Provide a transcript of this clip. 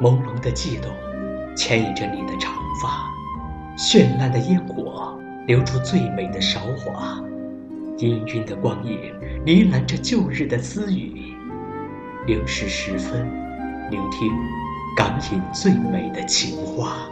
朦胧的悸动牵引着你的长发，绚烂的烟火留出最美的韶华，氤氲的光影呢喃着旧日的私语，零时十分，聆听港影最美的情话。